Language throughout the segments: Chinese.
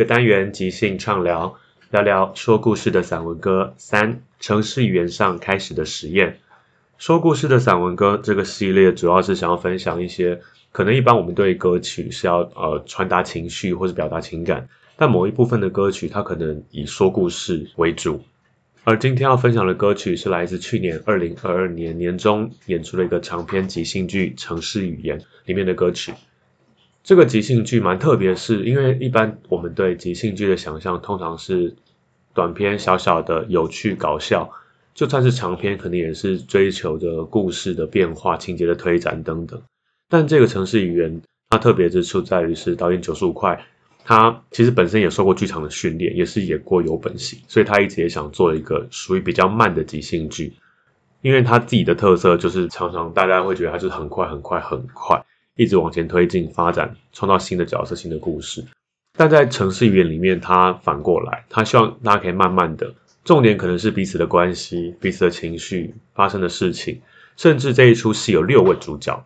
个单元即兴畅聊，聊聊说故事的散文歌三城市语言上开始的实验。说故事的散文歌这个系列主要是想要分享一些可能一般我们对歌曲是要呃传达情绪或者表达情感，但某一部分的歌曲它可能以说故事为主。而今天要分享的歌曲是来自去年二零二二年年中演出的一个长篇即兴剧《城市语言》里面的歌曲。这个即兴剧蛮特别，是因为一般我们对即兴剧的想象通常是短篇小小的、有趣搞笑，就算是长篇，可能也是追求着故事的变化、情节的推展等等。但这个城市语言，它特别之处在于是导演九十五块，他其实本身也受过剧场的训练，也是演过有本戏，所以他一直也想做一个属于比较慢的即兴剧，因为他自己的特色就是常常大家会觉得他就是很快、很快、很快。一直往前推进、发展，创造新的角色、新的故事。但在城市语言里面，它反过来，他希望大家可以慢慢的，重点可能是彼此的关系、彼此的情绪、发生的事情，甚至这一出戏有六位主角，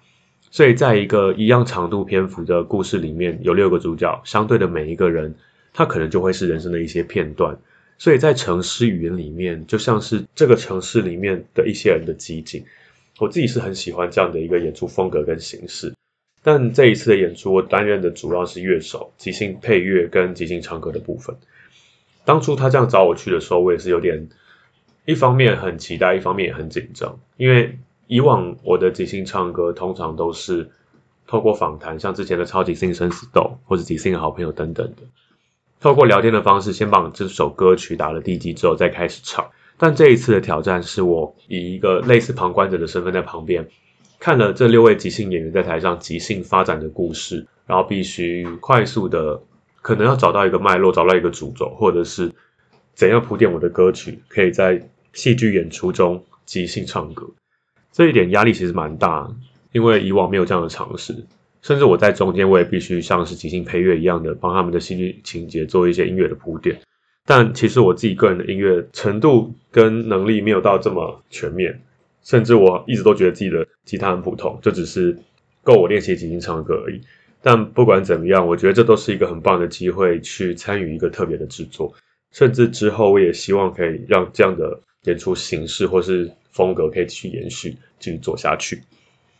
所以在一个一样长度篇幅的故事里面，有六个主角，相对的每一个人，他可能就会是人生的一些片段。所以在城市语言里面，就像是这个城市里面的一些人的集锦。我自己是很喜欢这样的一个演出风格跟形式。但这一次的演出，我担任的主要是乐手、即兴配乐跟即兴唱歌的部分。当初他这样找我去的时候，我也是有点，一方面很期待，一方面也很紧张。因为以往我的即兴唱歌通常都是透过访谈，像之前的超级新生死斗或者即兴好朋友等等的，透过聊天的方式，先把这首歌曲打了地基之后，再开始唱。但这一次的挑战是我以一个类似旁观者的身份在旁边。看了这六位即兴演员在台上即兴发展的故事，然后必须快速的，可能要找到一个脉络，找到一个主轴，或者是怎样铺垫我的歌曲，可以在戏剧演出中即兴唱歌。这一点压力其实蛮大，因为以往没有这样的尝试，甚至我在中间我也必须像是即兴配乐一样的帮他们的戏剧情节做一些音乐的铺垫。但其实我自己个人的音乐程度跟能力没有到这么全面。甚至我一直都觉得自己的吉他很普通，就只是够我练习即兴唱歌而已。但不管怎么样，我觉得这都是一个很棒的机会，去参与一个特别的制作。甚至之后，我也希望可以让这样的演出形式或是风格可以继续延续，继续做下去。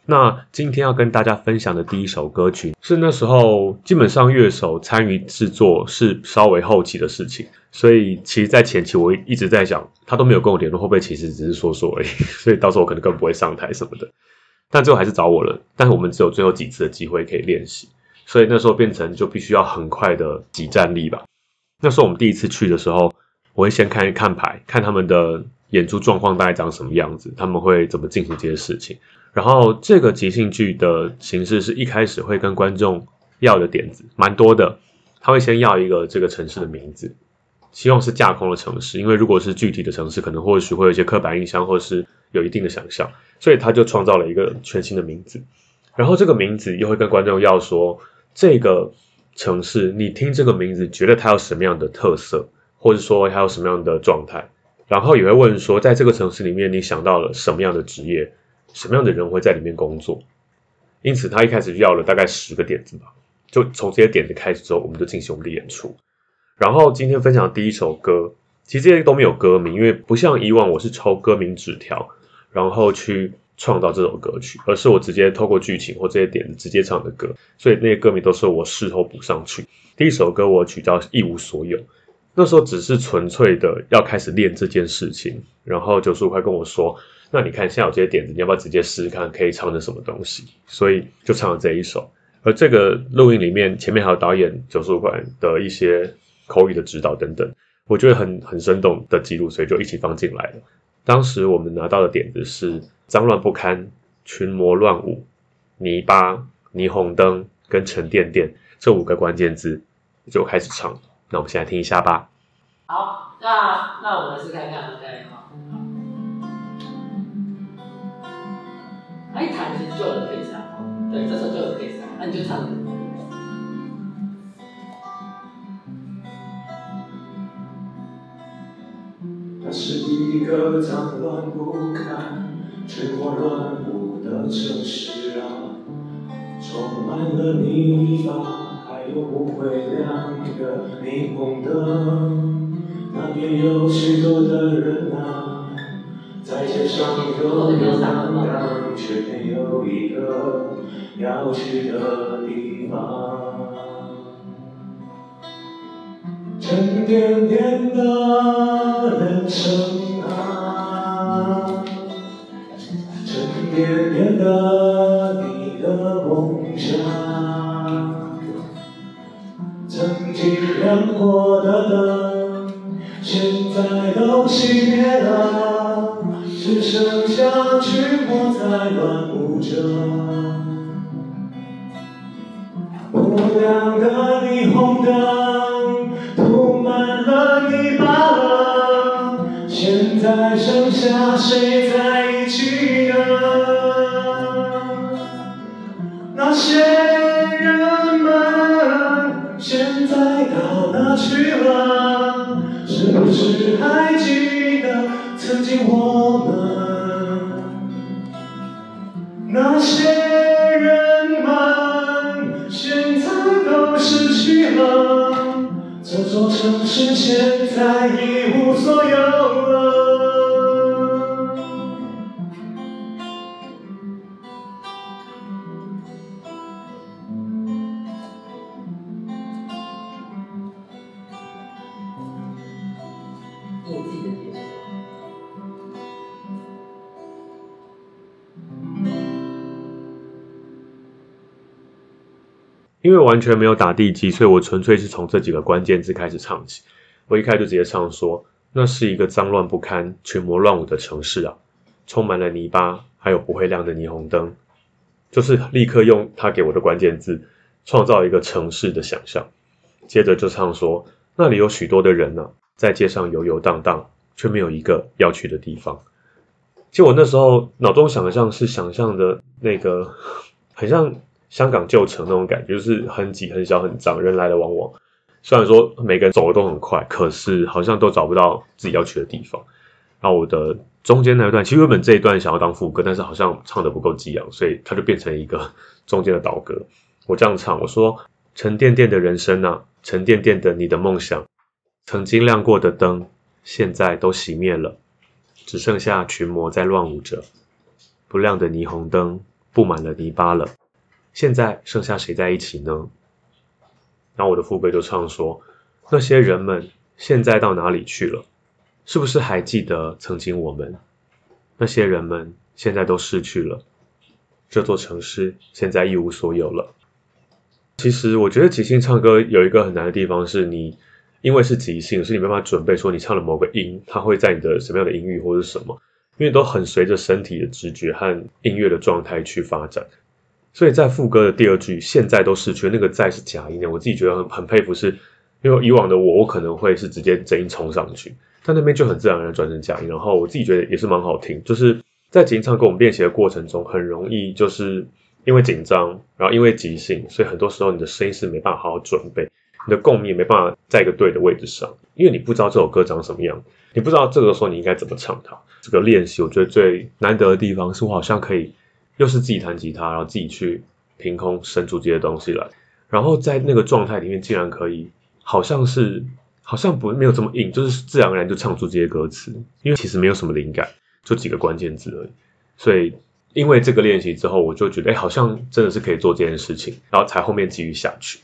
那今天要跟大家分享的第一首歌曲，是那时候基本上乐手参与制作是稍微后期的事情，所以其实，在前期我一直在想，他都没有跟我联络，会不会其实只是说说而已？所以到时候我可能更不会上台什么的。但最后还是找我了，但是我们只有最后几次的机会可以练习，所以那时候变成就必须要很快的挤战力吧。那时候我们第一次去的时候，我会先看一看牌，看他们的演出状况大概长什么样子，他们会怎么进行这些事情。然后这个即兴剧的形式是一开始会跟观众要的点子蛮多的，他会先要一个这个城市的名字，希望是架空的城市，因为如果是具体的城市，可能或许会有一些刻板印象，或是有一定的想象，所以他就创造了一个全新的名字。然后这个名字又会跟观众要说，这个城市你听这个名字觉得它有什么样的特色，或者说它有什么样的状态，然后也会问说，在这个城市里面你想到了什么样的职业。什么样的人会在里面工作？因此，他一开始就要了大概十个点子吧。就从这些点子开始之后，我们就进行我们的演出。然后今天分享的第一首歌，其实这些都没有歌名，因为不像以往我是抽歌名纸条，然后去创造这首歌曲，而是我直接透过剧情或这些点直接唱的歌，所以那些歌名都是我事后补上去。第一首歌我取叫《一无所有》，那时候只是纯粹的要开始练这件事情，然后九十五块跟我说。那你看，现在有这些点子，你要不要直接试试看，可以唱成什么东西？所以就唱了这一首。而这个录音里面，前面还有导演九十五块的一些口语的指导等等，我觉得很很生动的记录，所以就一起放进来了。当时我们拿到的点子是脏乱不堪、群魔乱舞、泥巴、霓虹灯跟沉甸甸这五个关键字，就开始唱。那我们现在听一下吧。好，那那我们试看看，OK。他一弹其实就有配上，对，这首就有配上，那你就唱。那是一个脏乱不堪、群魔乱舞的城市啊，充满了泥巴，还有不会亮的霓虹灯，那边有许多的人啊，在街上游游荡荡。却没有一个要去的地方。沉甸甸的人生啊，沉甸甸的因为完全没有打地基，所以我纯粹是从这几个关键字开始唱起。我一开始就直接唱说：“那是一个脏乱不堪、群魔乱舞的城市啊，充满了泥巴，还有不会亮的霓虹灯。”就是立刻用他给我的关键字，创造一个城市的想象。接着就唱说：“那里有许多的人呢，在街上游游荡荡，却没有一个要去的地方。”就我那时候脑中想象是想象的那个，很像。香港旧城那种感觉，就是很挤、很小、很脏，人来来往往。虽然说每个人走的都很快，可是好像都找不到自己要去的地方。然后我的中间那一段，其实原本这一段想要当副歌，但是好像唱的不够激昂，所以它就变成一个中间的倒歌。我这样唱，我说：沉甸甸的人生啊，沉甸甸的你的梦想，曾经亮过的灯，现在都熄灭了，只剩下群魔在乱舞着，不亮的霓虹灯布满了泥巴了。现在剩下谁在一起呢？然后我的父辈就唱说：那些人们现在到哪里去了？是不是还记得曾经我们？那些人们现在都逝去了，这座城市现在一无所有了。其实我觉得即兴唱歌有一个很难的地方，是你因为是即兴，是你没办法准备说你唱了某个音，它会在你的什么样的音域或者什么。因为都很随着身体的直觉和音乐的状态去发展。所以在副歌的第二句，现在都失去，那个在是假音的，我自己觉得很很佩服，是因为以往的我，我可能会是直接真音冲上去，但那边就很自然而然转成假音，然后我自己觉得也是蛮好听，就是在即唱跟我们练习的过程中，很容易就是因为紧张，然后因为即兴，所以很多时候你的声音是没办法好好准备，你的共鸣没办法在一个对的位置上，因为你不知道这首歌长什么样，你不知道这个时候你应该怎么唱它。这个练习我觉得最难得的地方是我好像可以。又是自己弹吉他，然后自己去凭空生出这些东西来，然后在那个状态里面，竟然可以，好像是，好像不没有这么硬，就是自然而然就唱出这些歌词，因为其实没有什么灵感，就几个关键字而已。所以因为这个练习之后，我就觉得，哎，好像真的是可以做这件事情，然后才后面继续下去。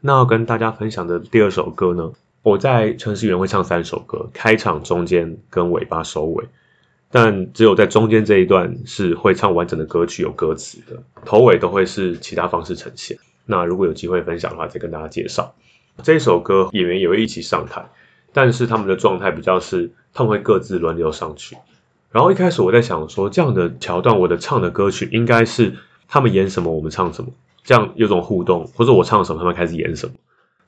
那要跟大家分享的第二首歌呢，我在城市园会唱三首歌，开场、中间跟尾巴收尾。但只有在中间这一段是会唱完整的歌曲，有歌词的，头尾都会是其他方式呈现。那如果有机会分享的话，再跟大家介绍这一首歌，演员也会一起上台，但是他们的状态比较是他们会各自轮流上去。然后一开始我在想说，这样的桥段，我的唱的歌曲应该是他们演什么，我们唱什么，这样有种互动，或者我唱什么，他们开始演什么，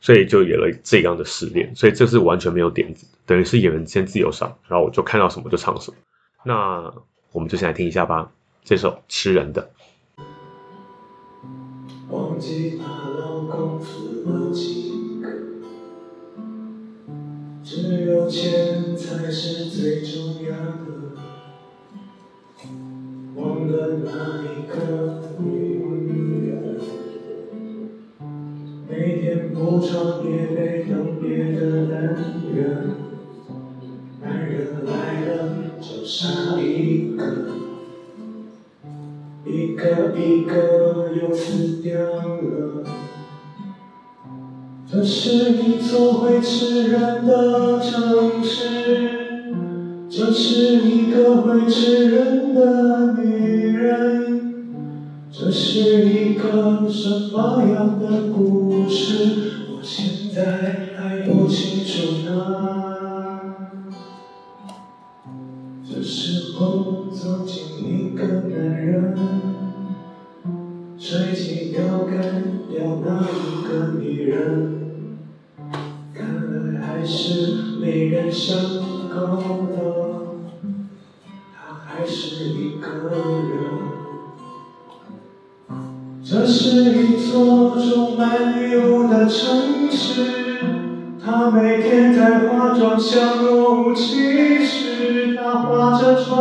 所以就演了这样的试炼。所以这是完全没有点子，等于是演员先自由上，然后我就看到什么就唱什么。那我们就先来听一下吧，这首《吃人的》。忘记她老公死了几个，只有钱才是最重要的。座会吃人的城市，这是一个会吃人的女人，这是一个什么样的故事？我现在还不清楚呢。这时候走进一个男人，没人想够的，他还是一个人。这是一座充满迷雾的城市，他每天在化妆，笑容其实。他划着船，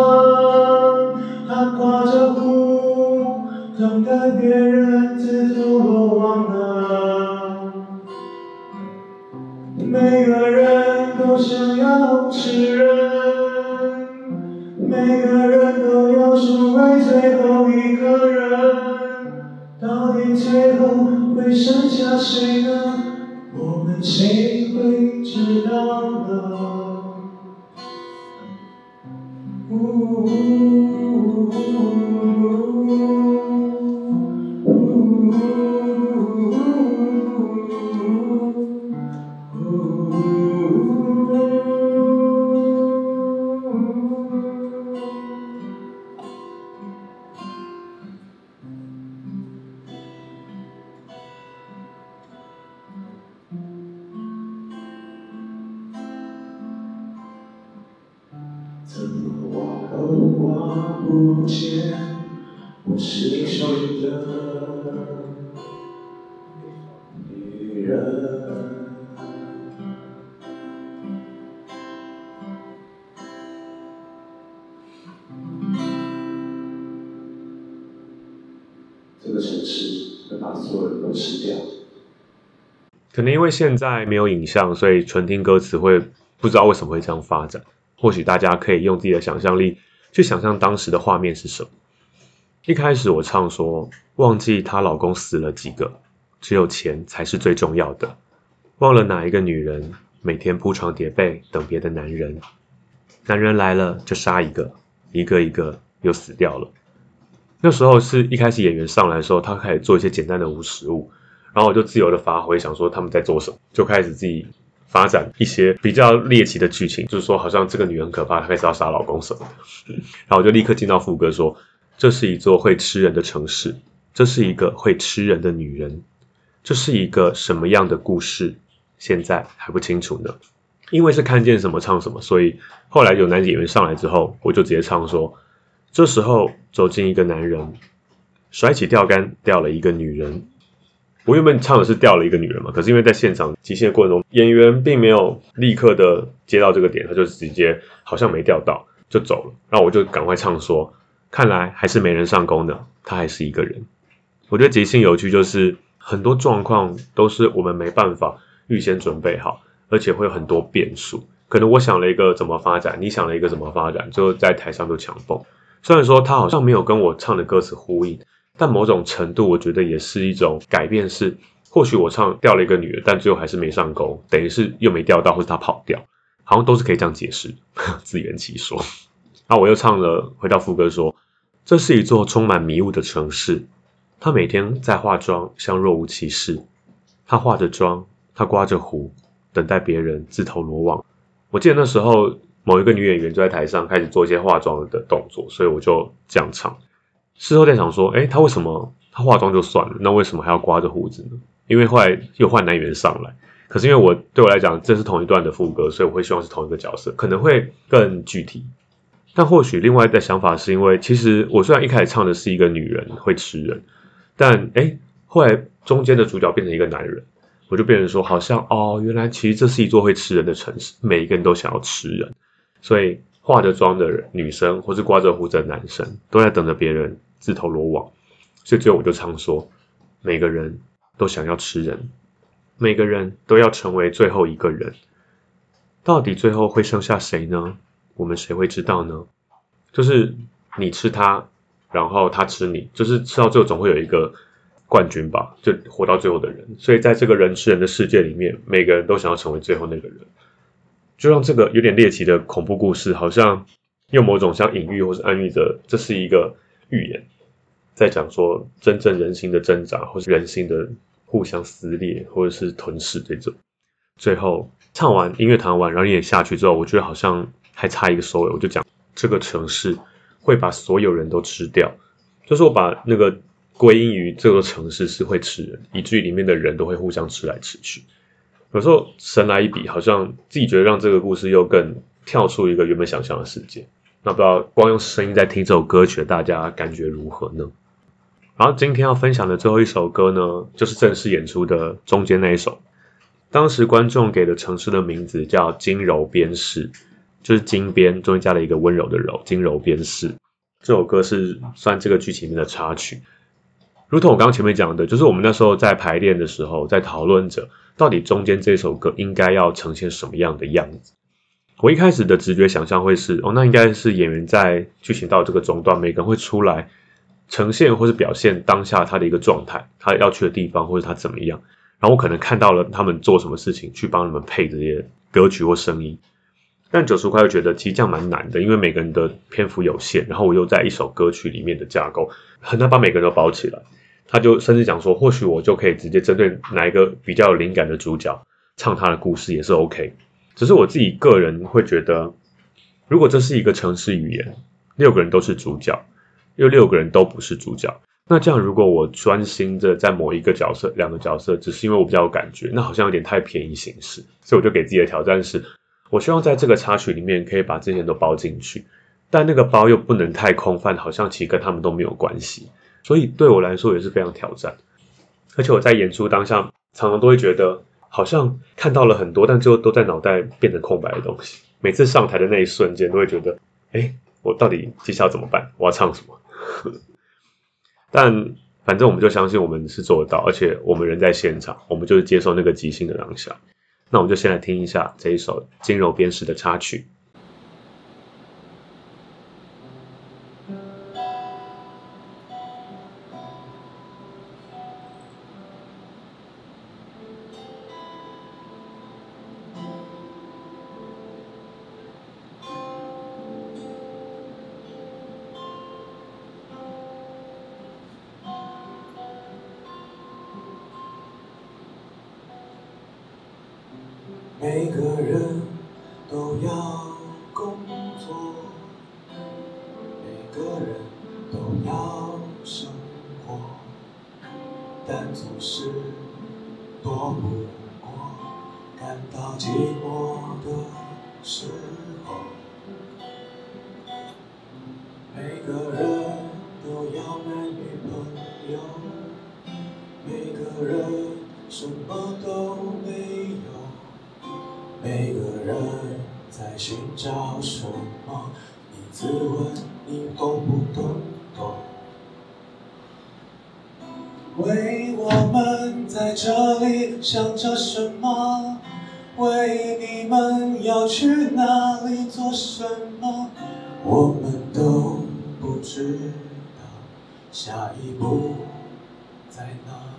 可能因为现在没有影像，所以纯听歌词会不知道为什么会这样发展。或许大家可以用自己的想象力去想象当时的画面是什么。一开始我唱说，忘记她老公死了几个，只有钱才是最重要的。忘了哪一个女人每天铺床叠被等别的男人，男人来了就杀一个，一个一个又死掉了。那时候是一开始演员上来的时候，他开始做一些简单的无实物，然后我就自由的发挥，想说他们在做什么，就开始自己发展一些比较猎奇的剧情，就是说好像这个女人很可怕，她开始要杀老公什么的。然后我就立刻进到副歌说：“这是一座会吃人的城市，这是一个会吃人的女人，这是一个什么样的故事？现在还不清楚呢。”因为是看见什么唱什么，所以后来有男演员上来之后，我就直接唱说：“这时候走进一个男人，甩起钓竿钓了一个女人。”我原本唱的是掉了一个女人嘛，可是因为在现场即兴的过程中，演员并没有立刻的接到这个点，他就直接好像没钓到就走了。然后我就赶快唱说：“看来还是没人上钩呢，他还是一个人。”我觉得即兴有趣，就是很多状况都是我们没办法预先准备好。而且会有很多变数，可能我想了一个怎么发展，你想了一个怎么发展，最后在台上就强蹦。虽然说他好像没有跟我唱的歌词呼应，但某种程度我觉得也是一种改变。是或许我唱掉了一个女的，但最后还是没上钩，等于是又没钓到，或者她跑掉，好像都是可以这样解释，自圆其说。然后我又唱了，回到副歌说：“这是一座充满迷雾的城市，她每天在化妆，像若无其事。她化着妆，她刮着胡。”等待别人自投罗网。我记得那时候某一个女演员就在台上开始做一些化妆的动作，所以我就这样唱。事后在想说，哎，他为什么他化妆就算了，那为什么还要刮着胡子呢？因为后来又换男演员上来，可是因为我对我来讲这是同一段的副歌，所以我会希望是同一个角色，可能会更具体。但或许另外的想法是因为，其实我虽然一开始唱的是一个女人会吃人，但哎，后来中间的主角变成一个男人。我就变成说，好像哦，原来其实这是一座会吃人的城市，每一个人都想要吃人，所以化着妆的人女生或是刮着胡子的男生都在等着别人自投罗网，所以最后我就常说，每个人都想要吃人，每个人都要成为最后一个人，到底最后会剩下谁呢？我们谁会知道呢？就是你吃他，然后他吃你，就是吃到最后总会有一个。冠军吧，就活到最后的人。所以在这个人吃人的世界里面，每个人都想要成为最后那个人。就让这个有点猎奇的恐怖故事，好像用某种像隐喻或是暗喻着，这是一个预言，在讲说真正人心的挣扎，或是人心的互相撕裂，或者是吞噬这种。最后唱完音乐弹完，然后也下去之后，我觉得好像还差一个收尾。我就讲这个城市会把所有人都吃掉，就是我把那个。归因于这座城市是会吃人，以至于里面的人都会互相吃来吃去。有时候神来一笔，好像自己觉得让这个故事又更跳出一个原本想象的世界。那不知道光用声音在听这首歌曲，大家感觉如何呢？然后今天要分享的最后一首歌呢，就是正式演出的中间那一首。当时观众给的城市的名字叫金柔边市，就是金边中间加了一个温柔的柔，金柔边市。这首歌是算这个剧情里面的插曲。如同我刚刚前面讲的，就是我们那时候在排练的时候，在讨论着到底中间这首歌应该要呈现什么样的样子。我一开始的直觉想象会是，哦，那应该是演员在剧情到这个中段，每个人会出来呈现或是表现当下他的一个状态，他要去的地方或者他怎么样。然后我可能看到了他们做什么事情，去帮你们配这些歌曲或声音。但九十块又觉得其实这样蛮难的，因为每个人的篇幅有限，然后我又在一首歌曲里面的架构很难把每个人都包起来。他就甚至讲说，或许我就可以直接针对哪一个比较有灵感的主角唱他的故事也是 OK。只是我自己个人会觉得，如果这是一个城市语言，六个人都是主角，又六个人都不是主角，那这样如果我专心的在某一个角色、两个角色，只是因为我比较有感觉，那好像有点太便宜形式。所以我就给自己的挑战是，我希望在这个插曲里面可以把这些都包进去，但那个包又不能太空泛，好像其实跟他们都没有关系。所以对我来说也是非常挑战，而且我在演出当下常常都会觉得好像看到了很多，但最后都在脑袋变成空白的东西。每次上台的那一瞬间，都会觉得，哎，我到底接下来怎么办？我要唱什么？但反正我们就相信我们是做得到，而且我们人在现场，我们就是接受那个即兴的当下。那我们就先来听一下这一首《金柔边诗》的插曲。每个人在寻找什么？你自问你懂不懂？懂？为我们在这里想着什么？为你们要去哪里做什么？我们都不知道下一步在哪。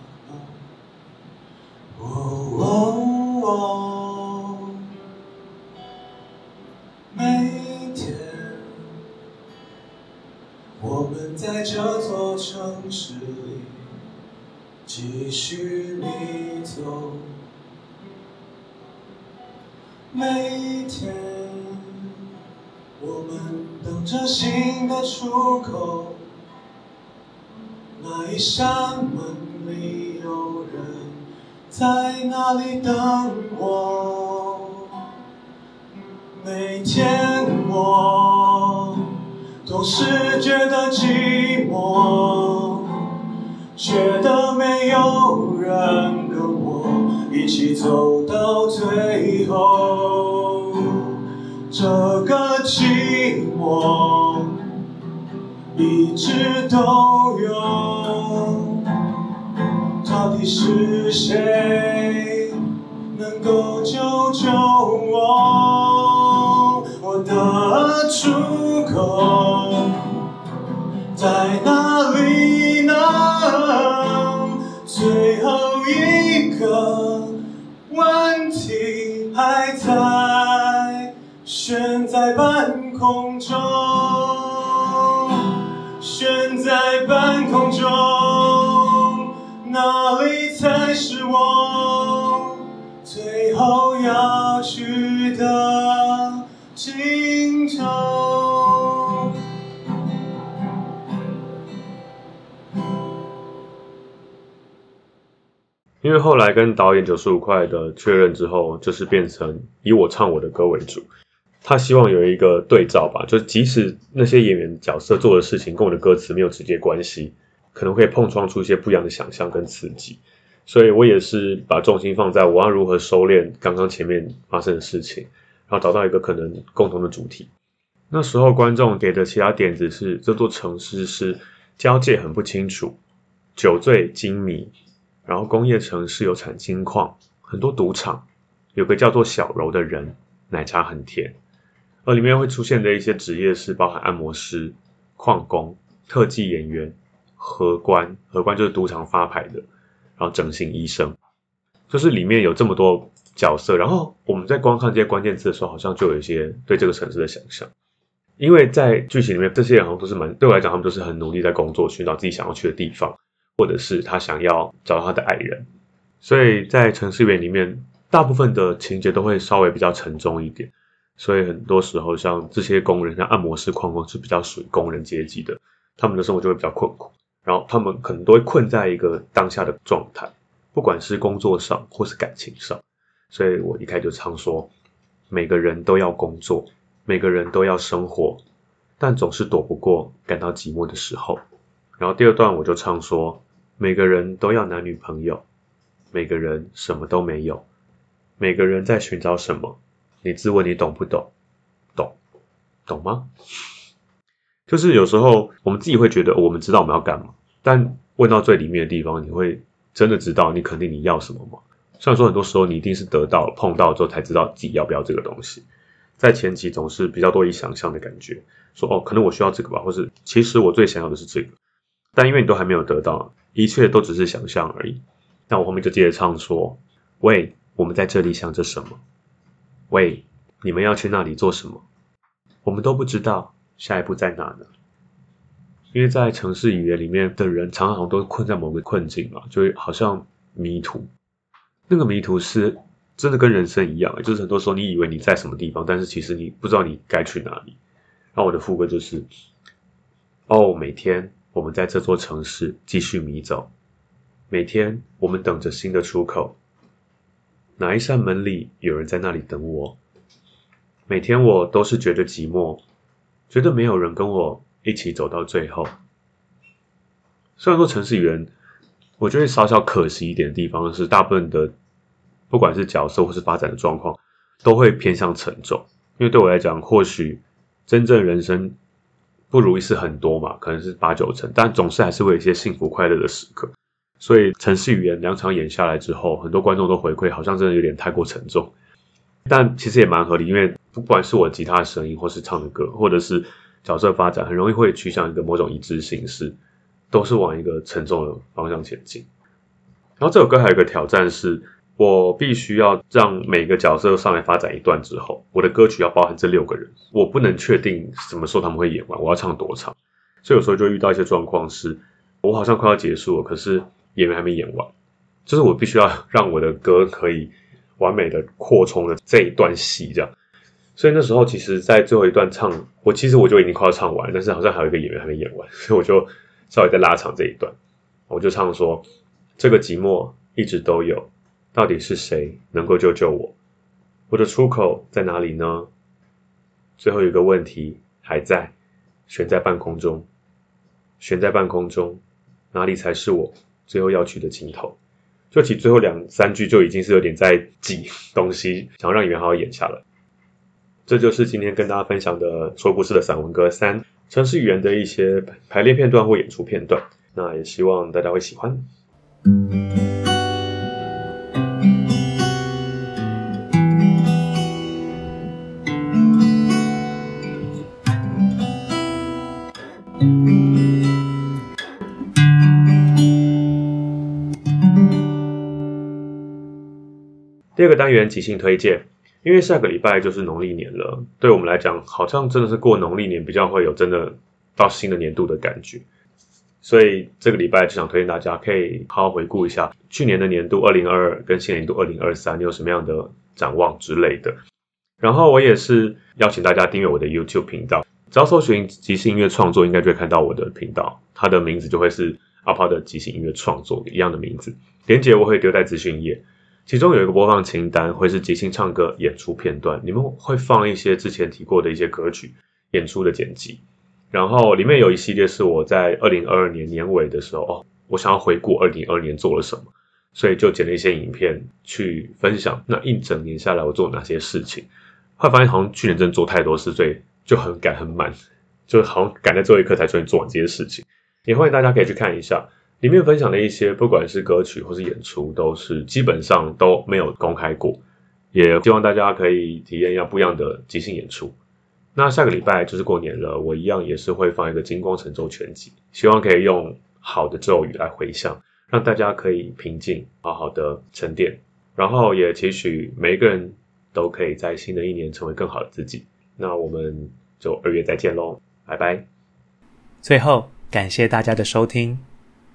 继续迷走，每天。我们等着新的出口，那一扇门里有人在那里等我。每天我都是觉得寂寞，觉得有人跟我一起走到最后。这个寂寞一直都有，到底是谁空中，悬在半空中，哪里才是我最后要去的尽头？因为后来跟导演九十五块的确认之后，就是变成以我唱我的歌为主。他希望有一个对照吧，就即使那些演员角色做的事情跟我的歌词没有直接关系，可能会碰撞出一些不一样的想象跟刺激。所以我也是把重心放在我要如何收敛刚刚前面发生的事情，然后找到一个可能共同的主题。那时候观众给的其他点子是这座城市是交界很不清楚，酒醉金迷，然后工业城市有产金矿，很多赌场，有个叫做小柔的人，奶茶很甜。而里面会出现的一些职业是包含按摩师、矿工、特技演员、荷官，荷官就是赌场发牌的，然后整形医生，就是里面有这么多角色。然后我们在观看这些关键字的时候，好像就有一些对这个城市的想象。因为在剧情里面，这些人好像都是蛮对我来讲，他们都是很努力在工作，寻找自己想要去的地方，或者是他想要找到他的爱人。所以在城市园里面，大部分的情节都会稍微比较沉重一点。所以很多时候，像这些工人，像按摩师、矿工是比较属于工人阶级的，他们的生活就会比较困苦，然后他们可能都会困在一个当下的状态，不管是工作上或是感情上。所以我一开始就常说，每个人都要工作，每个人都要生活，但总是躲不过感到寂寞的时候。然后第二段我就唱说，每个人都要男女朋友，每个人什么都没有，每个人在寻找什么。你自问你懂不懂？懂，懂吗？就是有时候我们自己会觉得我们知道我们要干嘛，但问到最里面的地方，你会真的知道你肯定你要什么吗？虽然说很多时候你一定是得到碰到之后才知道自己要不要这个东西，在前期总是比较多以想象的感觉，说哦可能我需要这个吧，或是其实我最想要的是这个，但因为你都还没有得到，一切都只是想象而已。那我后面就接着唱说，喂，我们在这里想着什么？喂，你们要去那里做什么？我们都不知道下一步在哪呢。因为在城市语言里面的人，常常都困在某个困境嘛，就好像迷途。那个迷途是真的跟人生一样，就是很多时候你以为你在什么地方，但是其实你不知道你该去哪里。那我的副歌就是：哦，每天我们在这座城市继续迷走，每天我们等着新的出口，哪一扇门里有人在那里等我？每天我都是觉得寂寞，觉得没有人跟我一起走到最后。虽然说城市语言，我觉得稍稍可惜一点的地方是，大部分的不管是角色或是发展的状况，都会偏向沉重。因为对我来讲，或许真正人生不如意事很多嘛，可能是八九成，但总是还是会有一些幸福快乐的时刻。所以城市语言两场演下来之后，很多观众都回馈，好像真的有点太过沉重。但其实也蛮合理，因为不管是我吉他声音，或是唱的歌，或者是角色发展，很容易会趋向一个某种一致形式，都是往一个沉重的方向前进。然后这首歌还有一个挑战是，我必须要让每个角色上来发展一段之后，我的歌曲要包含这六个人，我不能确定什么时候他们会演完，我要唱多长，所以有时候就遇到一些状况是，我好像快要结束了，可是演员还没演完，就是我必须要让我的歌可以。完美的扩充了这一段戏，这样，所以那时候其实，在最后一段唱，我其实我就已经快要唱完，但是好像还有一个演员还没演完，所以我就稍微再拉长这一段，我就唱说：这个寂寞一直都有，到底是谁能够救救我？我的出口在哪里呢？最后一个问题还在悬在半空中，悬在半空中，哪里才是我最后要去的尽头？就其最后两三句就已经是有点在挤东西，想要让演员好好演下了。这就是今天跟大家分享的说故事的散文歌三城市语言的一些排列片段或演出片段。那也希望大家会喜欢。第二个单元即兴推荐，因为下个礼拜就是农历年了，对我们来讲，好像真的是过农历年比较会有真的到新的年度的感觉，所以这个礼拜就想推荐大家可以好好回顾一下去年的年度二零二二跟新年度二零二三，你有什么样的展望之类的。然后我也是邀请大家订阅我的 YouTube 频道，只要搜寻即兴音乐创作，应该就会看到我的频道，它的名字就会是阿抛的即兴音乐创作一样的名字，连接我会丢在资讯页。其中有一个播放清单，会是即兴唱歌演出片段，你们会放一些之前提过的一些歌曲演出的剪辑，然后里面有一系列是我在二零二二年年尾的时候，哦，我想要回顾二零二二年做了什么，所以就剪了一些影片去分享那一整年下来我做哪些事情。会发现好像去年真的做太多事，所以就很赶很满，就好像赶在最后一刻才终于做完这些事情。也欢迎大家可以去看一下。里面分享的一些，不管是歌曲或是演出，都是基本上都没有公开过，也希望大家可以体验一下不一样的即兴演出。那下个礼拜就是过年了，我一样也是会放一个《金光神咒全集》，希望可以用好的咒语来回向，让大家可以平静，好好的沉淀，然后也期许每一个人都可以在新的一年成为更好的自己。那我们就二月再见喽，拜拜。最后，感谢大家的收听。